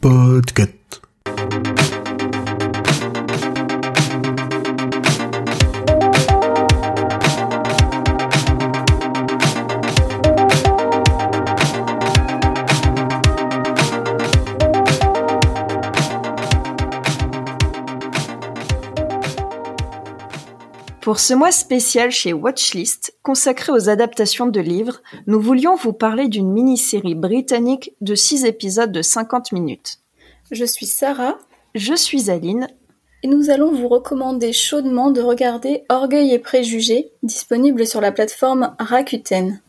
Podcast. Pour ce mois spécial chez Watchlist, consacré aux adaptations de livres, nous voulions vous parler d'une mini-série britannique de 6 épisodes de 50 minutes. Je suis Sarah. Je suis Aline. Et nous allons vous recommander chaudement de regarder Orgueil et Préjugés, disponible sur la plateforme Rakuten.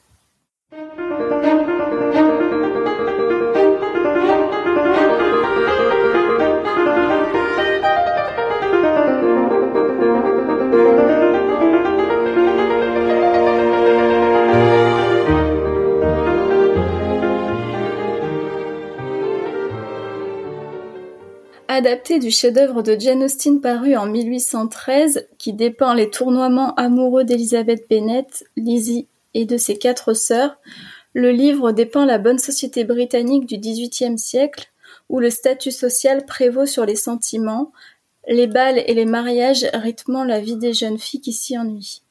Adapté du chef-d'œuvre de Jane Austen paru en 1813, qui dépeint les tournoiements amoureux d'Elizabeth Bennet, Lizzie et de ses quatre sœurs, le livre dépeint la bonne société britannique du XVIIIe siècle, où le statut social prévaut sur les sentiments, les bals et les mariages rythmant la vie des jeunes filles qui s'y ennuient.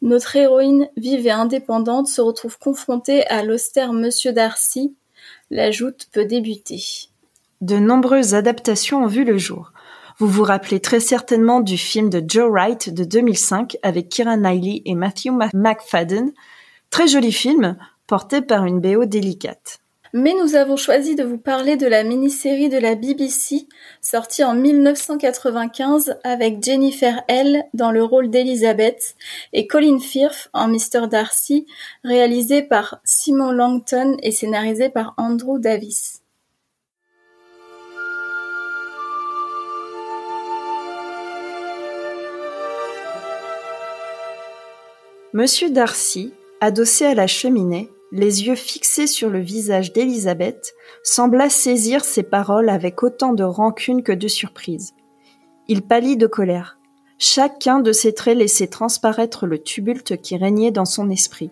Notre héroïne vive et indépendante se retrouve confrontée à l'austère Monsieur Darcy. La joute peut débuter de nombreuses adaptations ont vu le jour. Vous vous rappelez très certainement du film de Joe Wright de 2005 avec Kira Knightley et Matthew McFadden. Très joli film, porté par une BO délicate. Mais nous avons choisi de vous parler de la mini-série de la BBC, sortie en 1995 avec Jennifer L dans le rôle d'Elizabeth et Colin Firth en Mr. Darcy, réalisée par Simon Langton et scénarisée par Andrew Davis. Monsieur Darcy, adossé à la cheminée, les yeux fixés sur le visage d'Élisabeth, sembla saisir ces paroles avec autant de rancune que de surprise. Il pâlit de colère. Chacun de ses traits laissait transparaître le tumulte qui régnait dans son esprit.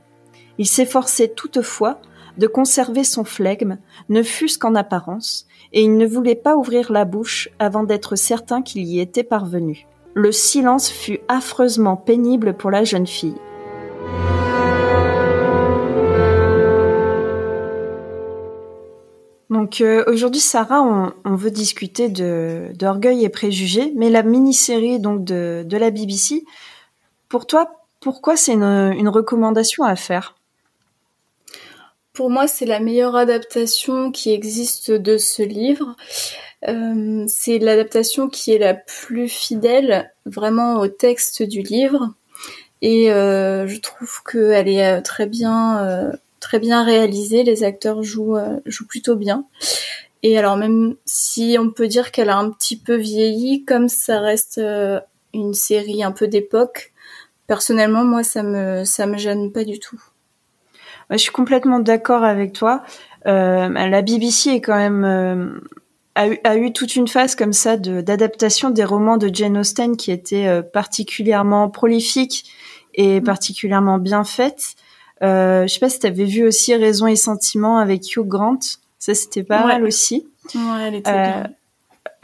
Il s'efforçait toutefois de conserver son flegme, ne fût-ce qu'en apparence, et il ne voulait pas ouvrir la bouche avant d'être certain qu'il y était parvenu. Le silence fut affreusement pénible pour la jeune fille. Donc euh, aujourd'hui, Sarah, on, veut discuter d'orgueil et préjugés, mais la mini-série donc de, de la BBC. Pour toi, pourquoi c'est une, recommandation à faire? Pour moi, c'est la meilleure adaptation qui existe de ce livre. Euh, c'est l'adaptation qui est la plus fidèle vraiment au texte du livre. Et euh, je trouve qu'elle est très bien très bien réalisé, les acteurs jouent, euh, jouent plutôt bien. Et alors même si on peut dire qu'elle a un petit peu vieilli, comme ça reste euh, une série un peu d'époque, personnellement moi ça me ça me gêne pas du tout. je suis complètement d'accord avec toi. Euh, la BBC est quand même a eu, a, eu, toute une phase comme ça d'adaptation des romans de Jane Austen qui était particulièrement prolifique et mm. particulièrement bien faite. Euh, je sais pas si tu avais vu aussi Raison et Sentiment avec Hugh Grant. Ça, c'était pas mal aussi. Ouais, elle était euh, bien.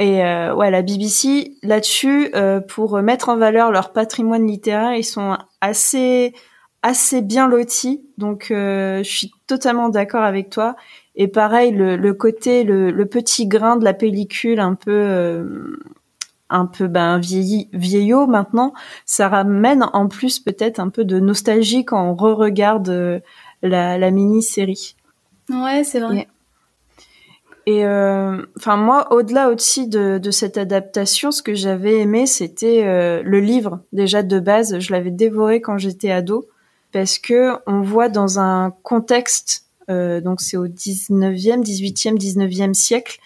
Et euh, ouais, la BBC là-dessus, euh, pour mettre en valeur leur patrimoine littéraire, ils sont assez assez bien lotis. Donc, euh, je suis totalement d'accord avec toi. Et pareil, le, le côté, le, le, petit grain de la pellicule, un peu un peu ben vieilli, vieillot maintenant, ça ramène en plus peut-être un peu de nostalgie quand on re-regarde euh, la, mini-série. Ouais, c'est vrai. Et euh, enfin moi, au-delà aussi de, cette adaptation, ce que j'avais aimé, c'était euh, le livre déjà de base. Je l'avais dévoré quand j'étais ado parce que on voit dans un contexte, donc c'est au 19e, 18e, 19e siècle,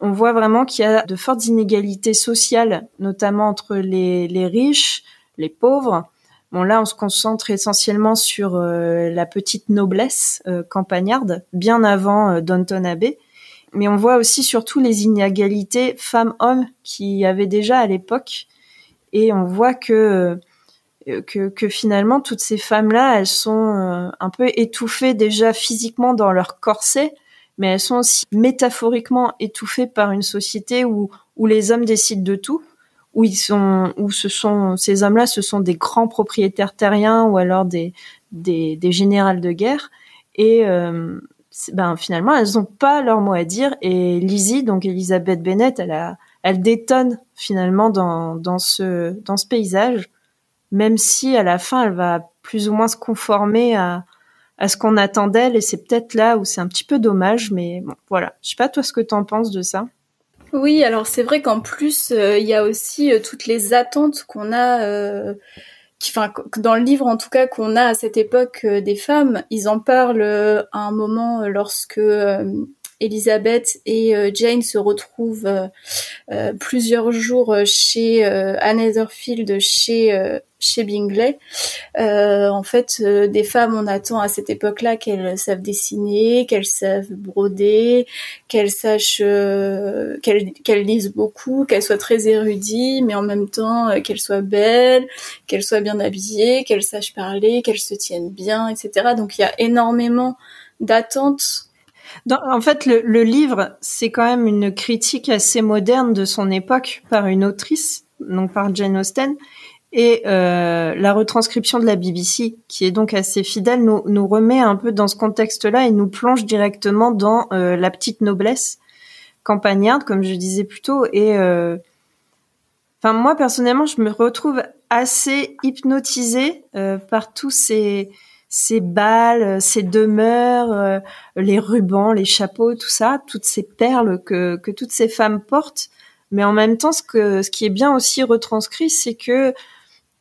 on voit vraiment qu'il y a de fortes inégalités sociales, notamment entre les, riches, les pauvres. Bon, là, on se concentre essentiellement sur euh, la petite noblesse euh, campagnarde, bien avant euh, Downton Abbey. Mais on voit aussi surtout les inégalités femmes-hommes qui y avait déjà à l'époque. Et on voit que que, que finalement toutes ces femmes-là, elles sont un peu étouffées déjà physiquement dans leur corset, mais elles sont aussi métaphoriquement étouffées par une société où, où les hommes décident de tout, où ils sont, où ce sont ces hommes-là, ce sont des grands propriétaires terriens ou alors des des, des générales de guerre, et euh, ben finalement elles ont pas leur mot à dire. Et Lizzie, donc Elisabeth Bennett, elle a, elle détonne finalement dans dans ce dans ce paysage, même si à la fin elle va plus ou moins se conformer à à ce qu'on attend d'elle et c'est peut-être là où c'est un petit peu dommage mais bon voilà. Je sais pas toi ce que t'en penses de ça? Oui alors c'est vrai qu'en plus euh, il y a aussi euh, toutes les attentes qu'on a euh, qui, enfin dans le livre en tout cas qu'on a à cette époque des femmes. Ils en parlent à un moment lorsque Elisabeth et euh, Jane se retrouvent euh, euh, plusieurs jours chez Anne Netherfield, chez chez Bingley. en fait, des femmes, on attend à cette époque-là qu'elles savent dessiner, qu'elles savent broder, qu'elles sachent, qu'elles qu'elles lisent beaucoup, qu'elles soient très érudites, mais en même temps qu'elles soient belles, qu'elles soient bien habillées, qu'elles sachent parler, qu'elles se tiennent bien, etc. Donc il y a énormément d'attentes en fait, le, livre, c'est quand même une critique assez moderne de son époque par une autrice, donc par Jane Austen, et euh, la retranscription de la BBC, qui est donc assez fidèle, nous, nous remet un peu dans ce contexte-là et nous plonge directement dans euh, la petite noblesse campagnarde, comme je disais plus tôt. Et euh, enfin, moi personnellement, je me retrouve assez hypnotisée par tous ces ces balles, ces demeures, euh, les rubans, les chapeaux, tout ça, toutes ces perles que, que toutes ces femmes portent. Mais en même temps, ce, que, ce qui est bien aussi retranscrit, c'est que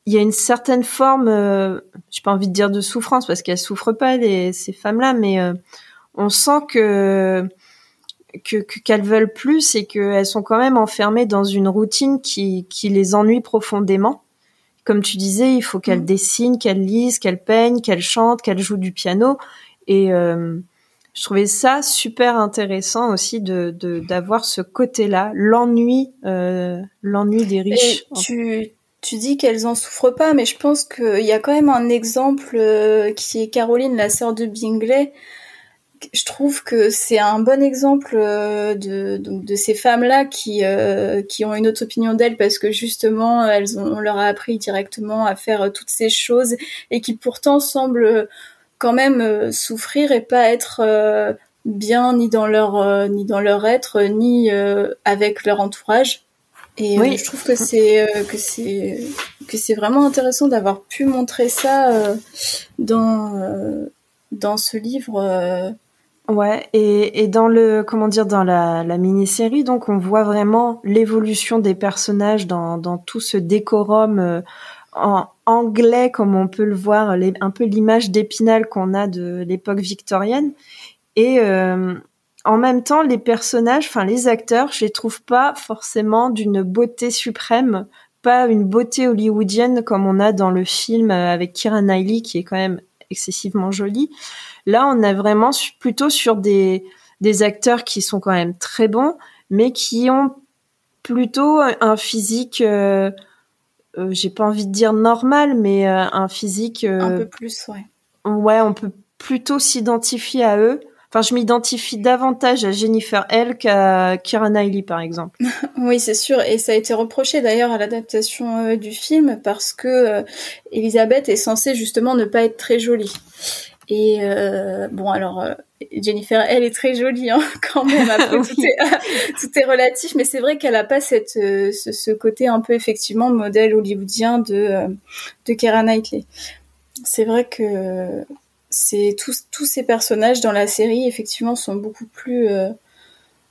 il y a une certaine forme, euh, j'ai pas envie de dire de souffrance parce qu'elles souffrent pas les, ces femmes-là, mais euh, on sent que que qu'elles veulent plus et qu'elles sont quand même enfermées dans une routine qui qui les ennuie profondément comme tu disais, il faut qu'elle mm. dessine, qu'elle lise, qu'elle peigne, qu'elle chante, qu'elle joue du piano. Et euh, je trouvais ça super intéressant aussi de d'avoir ce côté-là, l'ennui, euh, l'ennui des riches. tu tu dis qu'elles en souffrent pas, mais je pense qu'il y a quand même un exemple euh, qui est Caroline, la sœur de Bingley, je trouve que c'est un bon exemple euh, de, de ces femmes-là qui, euh, qui ont une autre opinion d'elles parce que justement, elles ont, on leur a appris directement à faire toutes ces choses et qui pourtant semblent quand même euh, souffrir et pas être bien ni dans leur ni dans leur être ni avec leur entourage. Et je trouve que c'est que c'est que c'est vraiment intéressant d'avoir pu montrer ça dans dans ce livre Ouais, et, et dans le comment dire dans la, la mini-série, donc on voit vraiment l'évolution des personnages dans, dans tout ce décorum euh, en anglais, comme on peut le voir, les, un peu l'image d'épinal qu'on a de l'époque victorienne. Et euh, en même temps, les personnages, enfin les acteurs, je les trouve pas forcément d'une beauté suprême, pas une beauté hollywoodienne comme on a dans le film avec Kira Knightley, qui est quand même excessivement jolie. Là, on est vraiment plutôt sur des, des acteurs qui sont quand même très bons, mais qui ont plutôt un physique, euh, euh, j'ai pas envie de dire normal, mais euh, un physique. un peu plus, ouais. Ouais, on peut plutôt s'identifier à eux. Enfin, je m'identifie davantage à Jennifer L qu'à Kira Knightley, par exemple. oui, c'est sûr. Et ça a été reproché d'ailleurs à l'adaptation du film parce que Elisabeth est censée justement ne pas être très jolie. Et euh, bon, alors euh, Jennifer, elle est très jolie hein, quand même. Après, tout, est, tout, est, relatif, mais c'est vrai qu'elle a pas cette euh, ce, ce, côté un peu effectivement modèle hollywoodien de de Keira Knightley. C'est vrai que c'est tous tous ces personnages dans la série effectivement sont beaucoup plus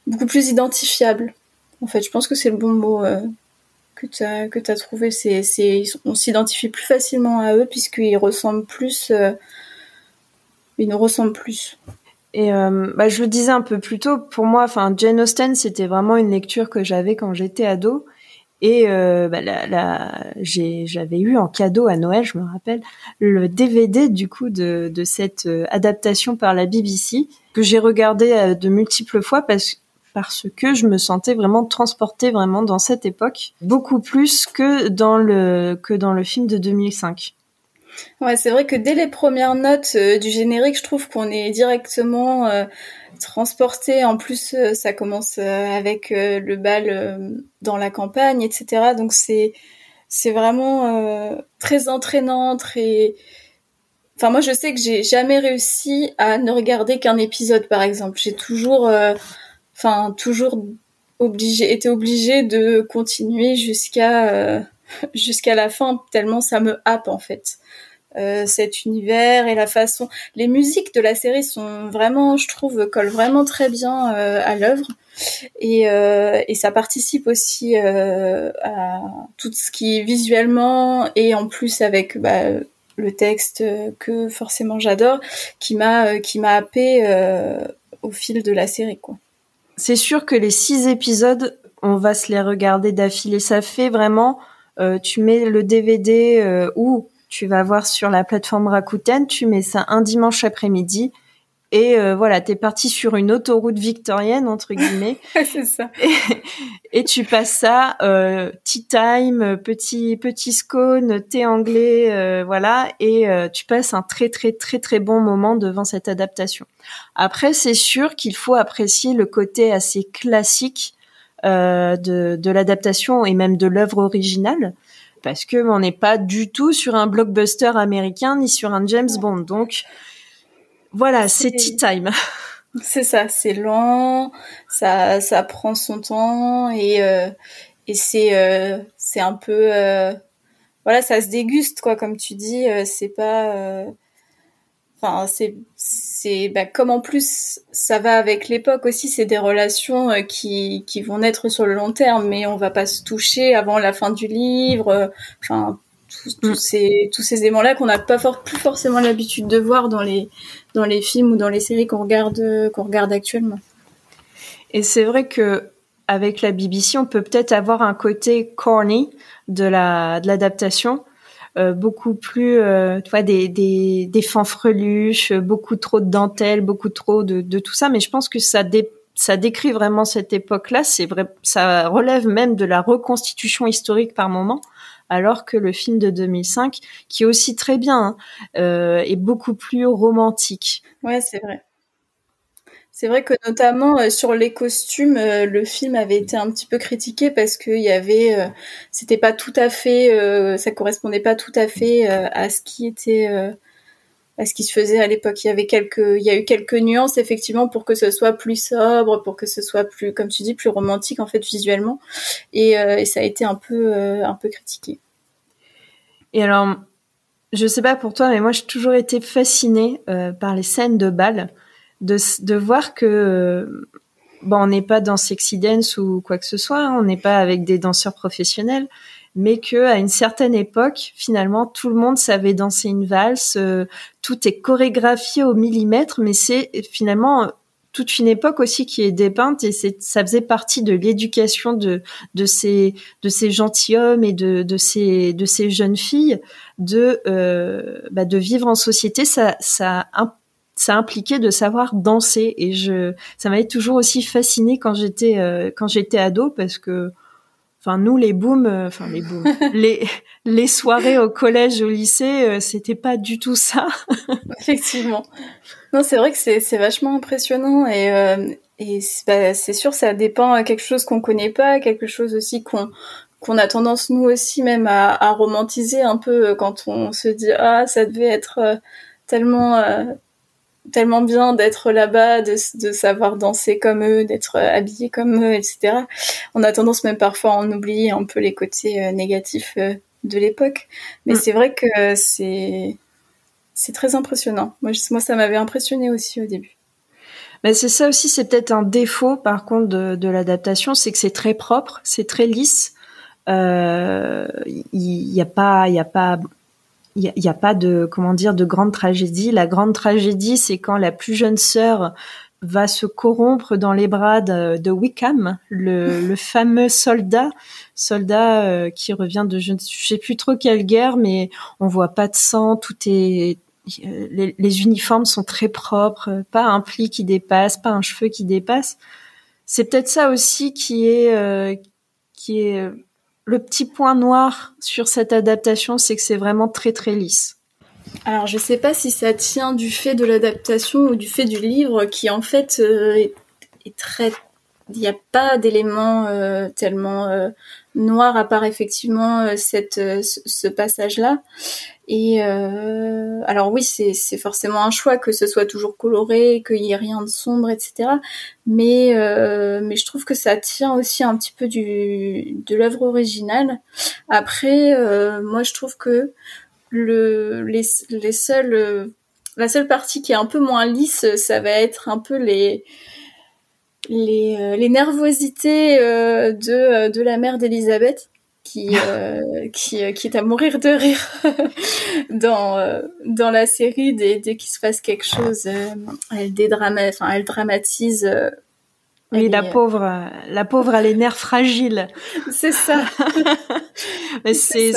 beaucoup plus identifiables. En fait, je pense que c'est le bon mot que tu as que as trouvé. C'est c'est on s'identifie plus facilement à eux puisqu'ils ressemblent plus il nous ressemble plus. Et euh, bah, je le disais un peu plus tôt, pour moi, enfin Jane Austen, c'était vraiment une lecture que j'avais quand j'étais ado. Et euh, bah, j'avais eu en cadeau à Noël, je me rappelle, le DVD du coup de, de cette euh, adaptation par la BBC que j'ai regardé de multiples fois parce parce que je me sentais vraiment transportée vraiment dans cette époque, beaucoup plus que dans le que dans le film de 2005. Ouais, c'est vrai que dès les premières notes euh, du générique, je trouve qu'on est directement euh, transporté. En plus, euh, ça commence avec le bal dans la campagne, etc. Donc c'est c'est vraiment très entraînant, très. Enfin, moi, je sais que j'ai jamais réussi à ne regarder qu'un épisode, par exemple. J'ai toujours, enfin, toujours obligé, été obligée de continuer jusqu'à jusqu'à la fin, tellement ça me happe en fait. Euh, cet univers et la façon. Les musiques de la série sont vraiment, je trouve, collent vraiment très bien euh, à l'œuvre et, euh, et, ça participe aussi à tout ce qui visuellement et en plus avec bah, le texte que forcément j'adore, qui m'a qui m'a happé au fil de la série quoi. C'est sûr que les six épisodes, on va se les regarder d'affilée. Ça fait vraiment, tu mets le DVD ou tu vas voir sur la plateforme Rakuten, tu mets ça un dimanche après-midi et euh, voilà, t'es parti sur une autoroute victorienne entre guillemets. c'est ça. Et, tu passes ça, euh, tea time, petit petit scone, thé anglais, euh, voilà, et euh, tu passes un très très très très bon moment devant cette adaptation. Après, c'est sûr qu'il faut apprécier le côté assez classique de, de l'adaptation et même de l'œuvre originale parce que on n'est pas du tout sur un blockbuster américain ni sur un James Bond. Donc voilà, c'est tea time. C'est ça, c'est lent, ça ça prend son temps et euh, et c'est euh, c'est un peu euh, voilà, ça se déguste quoi comme tu dis, c'est pas enfin c'est c'est bah, comme en plus ça va avec l'époque aussi c'est des relations euh, qui qui vont naître sur le long terme mais on va pas se toucher avant la fin du livre euh, enfin tous, mm. ces tous ces éléments là qu'on n'a pas plus forcément l'habitude de voir dans les dans les films ou dans les séries qu'on regarde qu'on regarde actuellement et c'est vrai que avec la BBC on peut peut-être avoir un côté corny de la de l'adaptation euh, beaucoup plus, euh, tu vois, des, des, des fanfreluches, beaucoup trop de dentelles, beaucoup trop de, de tout ça. Mais je pense que ça ça décrit vraiment cette époque-là. C'est vrai, ça relève même de la reconstitution historique par moment, alors que le film de 2005, qui est aussi très bien, hein, euh, est beaucoup plus romantique. Ouais, c'est vrai. C'est vrai que notamment euh, sur les costumes, euh, le film avait été un petit peu critiqué parce qu'il y avait, euh, c'était pas tout à fait, ça correspondait pas tout à fait à ce qui était, à ce qui se faisait à l'époque. Il y avait quelques, il y a eu quelques nuances effectivement pour que ce soit plus sobre, pour que ce soit plus, comme tu dis, plus romantique en fait visuellement, et, et ça a été un peu, un peu critiqué. Et alors, je sais pas pour toi, mais moi j'ai toujours été fascinée par les scènes de bal de, de voir que bon, on n'est pas dans Sexy Dance ou quoi que ce soit, hein, on n'est pas avec des danseurs professionnels, mais que à une certaine époque, finalement, tout le monde savait danser une valse, euh, tout est chorégraphié au millimètre, mais c'est finalement toute une époque aussi qui est dépeinte et c'est ça faisait partie de l'éducation de de ces de ces gentilshommes et de de ces de ces jeunes filles de euh, bah de vivre en société. Ça ça ça impliquait de savoir danser. Et je ça m'avait toujours aussi fasciné quand j'étais euh, quand j'étais ado parce que enfin nous les booms euh, enfin les booms les les soirées au collège au lycée euh, c'était pas du tout ça. Effectivement. Non c'est vrai que c'est c'est vachement impressionnant et et bah, c'est sûr ça dépend à quelque chose qu'on connaît pas quelque chose aussi qu'on qu'on a tendance nous aussi même à, à romantiser un peu quand on se dit ah ça devait être tellement tellement bien d'être là-bas, de, de, savoir danser comme eux, d'être euh, habillé comme eux, etc. On a tendance même parfois à en oublier un peu les côtés euh, négatifs euh, de l'époque. Mais mm. c'est vrai que c'est c'est très impressionnant. Moi, moi ça m'avait impressionné aussi au début. Mais c'est ça aussi, c'est peut-être un défaut par contre de, de l'adaptation, c'est que c'est très propre, c'est très lisse. Il euh, n'y a pas, il y a pas il n'y a, pas de comment dire de grande tragédie. La grande tragédie, c'est quand la plus jeune sœur va se corrompre dans les bras de, Wickham, le, fameux soldat, soldat euh, qui revient de je ne sais plus trop quelle guerre, mais on voit pas de sang, tout est euh, les, uniformes sont très propres, pas un pli qui dépasse, pas un cheveu qui dépasse. c'est peut-être ça aussi qui est euh, qui est le petit point noir sur cette adaptation, c'est que c'est vraiment très très lisse. Alors je sais pas si ça tient du fait de l'adaptation ou du fait du livre qui en fait euh, est, très il n'y a pas d'éléments euh, tellement euh, noirs à part effectivement cette ce passage là et alors oui c'est forcément un choix que ce soit toujours coloré qu'il y ait rien de sombre etc mais mais je trouve que ça tient aussi un petit peu du de l'œuvre originale. Après moi je trouve que le, les, les seuls, euh, la seule partie qui est un peu moins lisse, ça va être un peu les, les, euh, les nervosités euh, de, de la mère d'Elisabeth. Qui, qui, qui est à mourir de rire dans, dans la série dès, dès qu'il se passe quelque chose elle dédramatise enfin elle dramatise oui, la pauvre, la pauvre, elle est nerfs fragiles. C'est ça. c'est,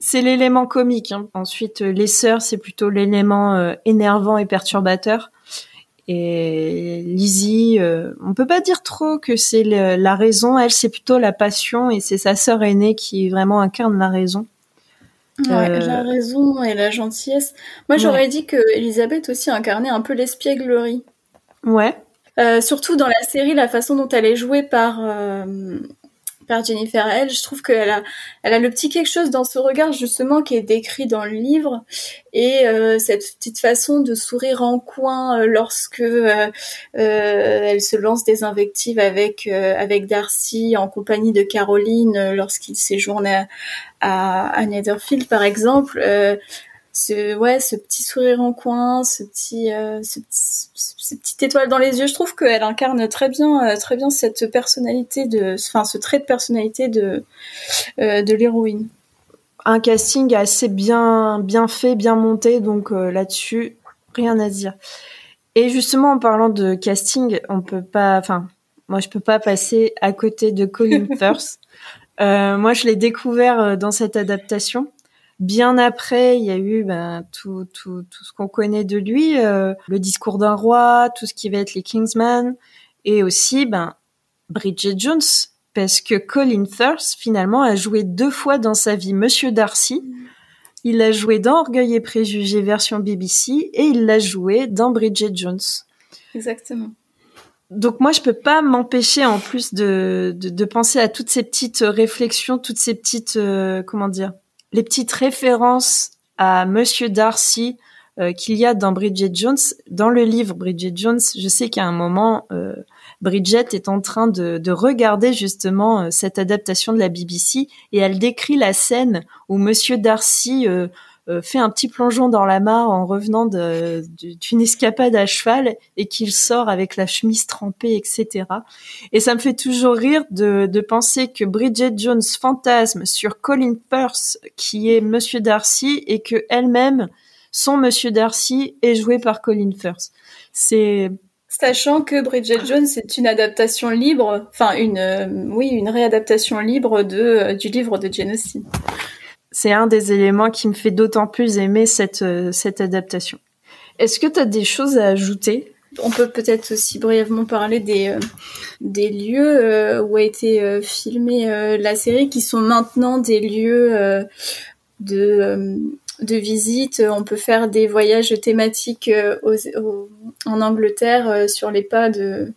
c'est l'élément comique. Hein. Ensuite, euh, les sœurs, c'est plutôt l'élément euh, énervant et perturbateur. Et Lizzie, euh, on peut pas dire trop que c'est la raison. Elle, c'est plutôt la passion, et c'est sa sœur aînée qui vraiment incarne la raison. Ouais, la raison et la gentillesse. Moi, j'aurais dit que Elisabeth aussi incarnait un peu l'espièglerie. Ouais. surtout dans la série, la façon dont elle est jouée par par Jennifer Elle, je trouve qu'elle a, elle a le petit quelque chose dans ce regard justement qui est décrit dans le livre. Et euh, cette petite façon de sourire en coin euh, lorsque euh, elle se lance des invectives avec avec Darcy en compagnie de Caroline lorsqu'il séjourne à, à, à Netherfield par exemple ce ouais ce petit sourire en coin ce petit euh, ce, petite étoile dans les yeux. Je trouve qu'elle incarne très bien euh, très bien cette personnalité de enfin ce trait de personnalité de euh, de l'héroïne. Un casting assez bien bien fait bien monté donc là-dessus rien à dire. Et justement en parlant de casting on peut pas enfin moi je peux pas passer à côté de Colin Firth. Moi je l'ai découvert dans cette adaptation Bien après, il y a eu ben, tout, tout, tout ce qu'on connaît de lui, euh, le discours d'un roi, tout ce qui va être les Kingsman, et aussi ben, Bridget Jones, parce que Colin Firth, finalement, a joué deux fois dans sa vie Monsieur Darcy. Il a joué dans Orgueil et Préjugés version BBC, et il l'a joué dans Bridget Jones. Exactement. Donc moi je peux pas m'empêcher en plus de, de, de, penser à toutes ces petites réflexions, toutes ces petites euh, comment dire les petites références à Monsieur Darcy euh, qu'il y a dans Bridget Jones. Dans le livre Bridget Jones, je sais qu'à un moment, euh, Bridget est en train de, de regarder justement euh, cette adaptation de la BBC et elle décrit la scène où Monsieur Darcy euh, fait un petit plongeon dans la mare en revenant d'une escapade à cheval et qu'il sort avec la chemise trempée, etc. Et ça me fait toujours rire de, de penser que Bridget Jones fantasme sur Colin Firth, qui est Monsieur Darcy, et que elle-même, son Monsieur Darcy, est joué par Colin Firth. C'est Sachant que Bridget Jones est une adaptation libre, enfin une, euh, oui, une réadaptation libre de euh, du livre de Jane Austen c'est un des éléments qui me fait d'autant plus aimer cette, euh, cette adaptation. Est-ce que tu as des choses à ajouter? On peut peut-être aussi brièvement parler des, euh, des lieux euh, où a été filmée la série, qui sont maintenant des lieux de, de visite. On peut faire des voyages thématiques en Angleterre sur les pas de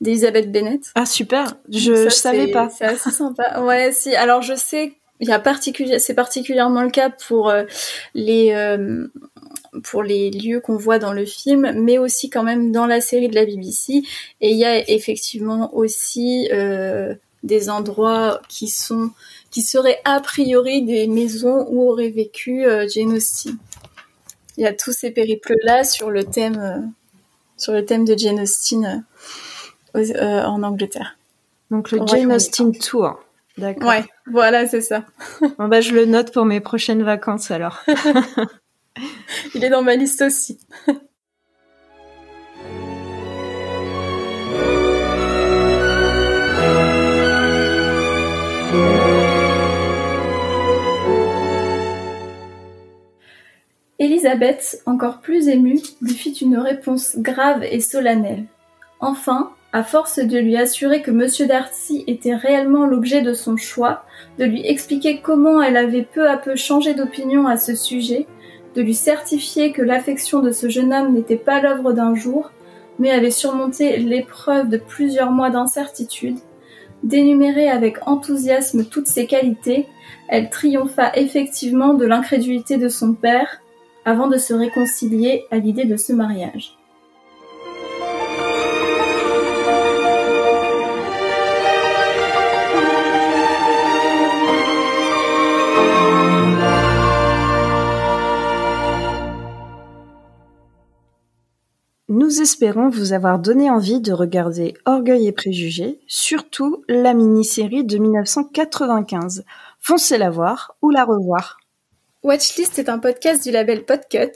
d'Elizabeth Bennett. Ah super, je, je savais pas. C'est assez sympa. Ouais, si. Alors je sais il y a particulier, c'est particulièrement le cas pour euh, les euh, pour les lieux qu'on voit dans le film, mais aussi quand même dans la série de la BBC. Et il y a effectivement aussi euh, des endroits qui sont qui seraient a priori des maisons où aurait vécu Jane Austen. Il y a tous ces périples là sur le thème sur le thème de Jane Austen en Angleterre. Donc le Jane Austen Tour. D'accord. Ouais, voilà, c'est ça. bon, bah, je le note pour mes prochaines vacances alors. Il est dans ma liste aussi. Élisabeth, encore plus émue, lui fit une réponse grave et solennelle. Enfin, À force de lui assurer que Monsieur Darcy était réellement l'objet de son choix, de lui expliquer comment elle avait peu à peu changé d'opinion à ce sujet, de lui certifier que l'affection de ce jeune homme n'était pas l'œuvre d'un jour, mais avait surmonté l'épreuve de plusieurs mois d'incertitude, d'énumérer avec enthousiasme toutes ses qualités, elle triompha effectivement de l'incrédulité de son père, avant de se réconcilier à l'idée de ce mariage. Espérons vous avoir donné envie de regarder Orgueil et Préjugés, surtout la mini-série de 1995. Foncez la voir ou la revoir. Watchlist est un podcast du label Podcut.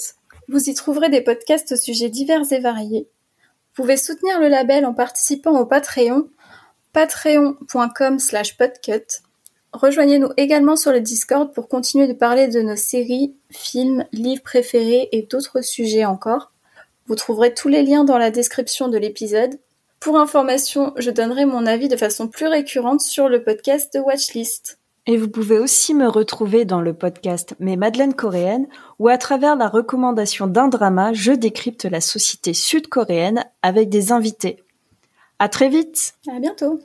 Vous y trouverez des podcasts au sujets divers et variés. Vous pouvez soutenir le label en participant au Patreon, patreon.com slash podcut. Rejoignez-nous également sur le Discord pour continuer de parler de nos séries, films, livres préférés et d'autres sujets encore. Vous trouverez tous les liens dans la description de l'épisode. Pour information, je donnerai mon avis de façon plus récurrente sur le podcast de Watchlist. Et vous pouvez aussi me retrouver dans le podcast Mes Madeleines coréennes, où à travers la recommandation d'un drama, je décrypte la société sud-coréenne avec des invités. À très vite! À bientôt!